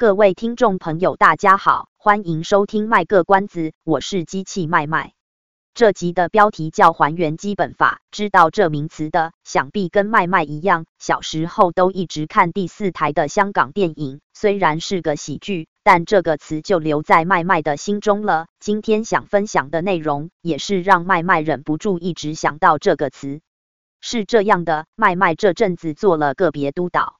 各位听众朋友，大家好，欢迎收听卖个关子，我是机器麦麦。这集的标题叫“还原基本法”，知道这名词的，想必跟麦麦一样，小时候都一直看第四台的香港电影，虽然是个喜剧，但这个词就留在麦麦的心中了。今天想分享的内容，也是让麦麦忍不住一直想到这个词。是这样的，麦麦这阵子做了个别督导。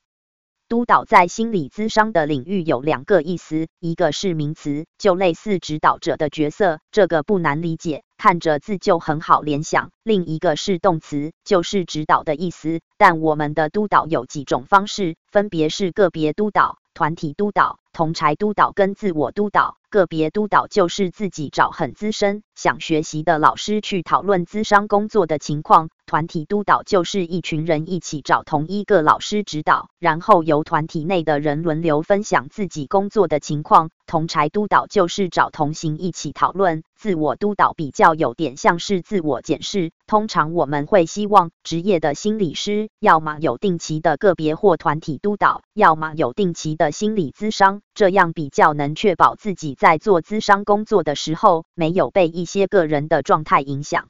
督导在心理咨商的领域有两个意思，一个是名词，就类似指导者的角色，这个不难理解，看着字就很好联想；另一个是动词，就是指导的意思。但我们的督导有几种方式，分别是个别督导、团体督导、同侪督导跟自我督导。个别督导就是自己找很资深、想学习的老师去讨论咨商工作的情况。团体督导就是一群人一起找同一个老师指导，然后由团体内的人轮流分享自己工作的情况。同侪督导就是找同行一起讨论。自我督导比较有点像是自我检视。通常我们会希望职业的心理师，要么有定期的个别或团体督导，要么有定期的心理咨商，这样比较能确保自己在做咨商工作的时候，没有被一些个人的状态影响。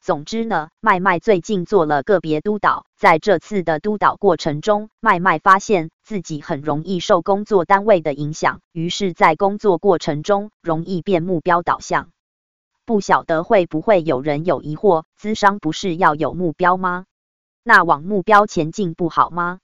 总之呢，麦麦最近做了个别督导，在这次的督导过程中，麦麦发现自己很容易受工作单位的影响，于是，在工作过程中容易变目标导向。不晓得会不会有人有疑惑，咨商不是要有目标吗？那往目标前进不好吗？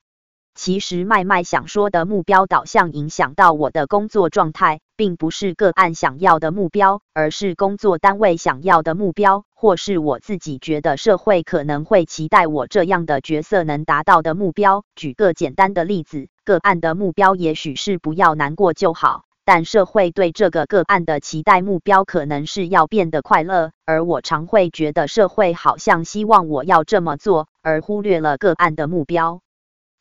其实麦麦想说的目标导向影响到我的工作状态，并不是个案想要的目标，而是工作单位想要的目标，或是我自己觉得社会可能会期待我这样的角色能达到的目标。举个简单的例子，个案的目标也许是不要难过就好，但社会对这个个案的期待目标可能是要变得快乐，而我常会觉得社会好像希望我要这么做，而忽略了个案的目标。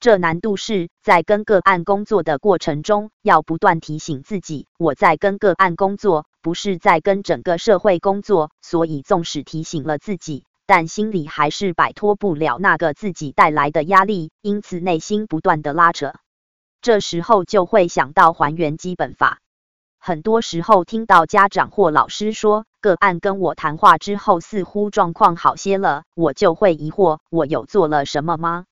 这难度是在跟个案工作的过程中，要不断提醒自己，我在跟个案工作，不是在跟整个社会工作。所以，纵使提醒了自己，但心里还是摆脱不了那个自己带来的压力，因此内心不断的拉扯。这时候就会想到还原基本法。很多时候听到家长或老师说，个案跟我谈话之后，似乎状况好些了，我就会疑惑，我有做了什么吗？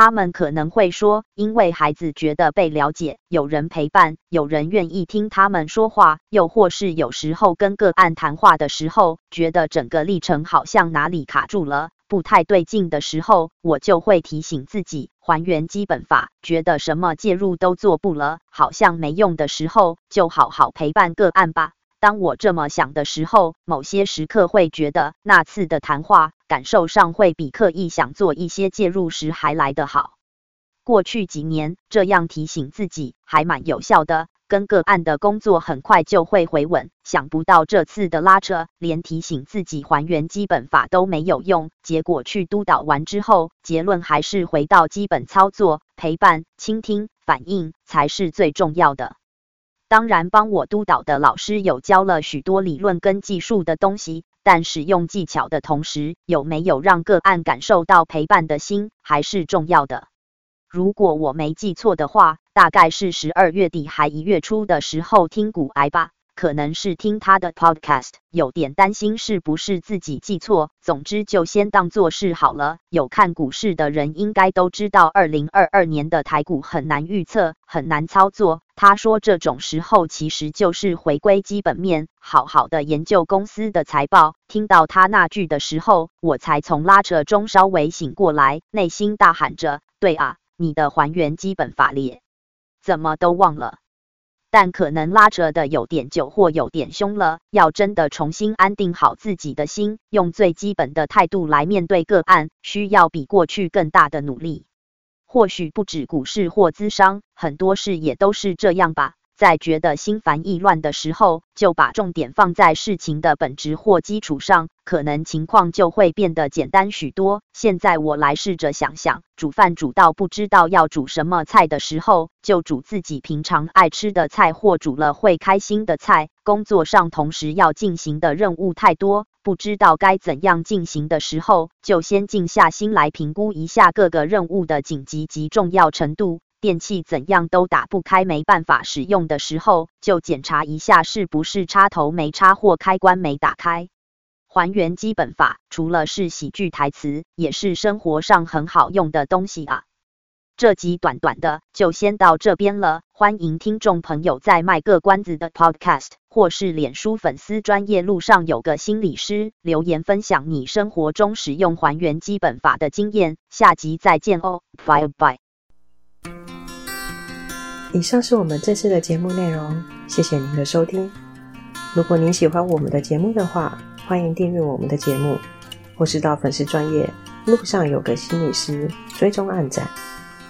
他们可能会说，因为孩子觉得被了解，有人陪伴，有人愿意听他们说话，又或是有时候跟个案谈话的时候，觉得整个历程好像哪里卡住了，不太对劲的时候，我就会提醒自己，还原基本法，觉得什么介入都做不了，好像没用的时候，就好好陪伴个案吧。当我这么想的时候，某些时刻会觉得那次的谈话感受上会比刻意想做一些介入时还来得好。过去几年这样提醒自己还蛮有效的，跟个案的工作很快就会回稳。想不到这次的拉扯，连提醒自己还原基本法都没有用，结果去督导完之后，结论还是回到基本操作，陪伴、倾听、反应才是最重要的。当然，帮我督导的老师有教了许多理论跟技术的东西，但使用技巧的同时，有没有让个案感受到陪伴的心，还是重要的。如果我没记错的话，大概是十二月底还一月初的时候听股癌吧。可能是听他的 podcast，有点担心是不是自己记错。总之就先当做是好了。有看股市的人应该都知道，二零二二年的台股很难预测，很难操作。他说这种时候其实就是回归基本面，好好的研究公司的财报。听到他那句的时候，我才从拉扯中稍微醒过来，内心大喊着：对啊，你的还原基本法列，怎么都忘了？但可能拉扯的有点久或有点凶了，要真的重新安定好自己的心，用最基本的态度来面对个案，需要比过去更大的努力。或许不止股市或咨商，很多事也都是这样吧。在觉得心烦意乱的时候，就把重点放在事情的本质或基础上，可能情况就会变得简单许多。现在我来试着想想，煮饭煮到不知道要煮什么菜的时候，就煮自己平常爱吃的菜，或煮了会开心的菜。工作上同时要进行的任务太多，不知道该怎样进行的时候，就先静下心来评估一下各个任务的紧急及重要程度。电器怎样都打不开，没办法使用的时候，就检查一下是不是插头没插或开关没打开。还原基本法除了是喜剧台词，也是生活上很好用的东西啊。这集短短的就先到这边了，欢迎听众朋友在卖个关子的 Podcast 或是脸书粉丝专业路上有个心理师留言分享你生活中使用还原基本法的经验。下集再见哦，拜拜。以上是我们这次的节目内容，谢谢您的收听。如果您喜欢我们的节目的话，欢迎订阅我们的节目，或是到粉丝专业路上有个心理师追踪暗赞。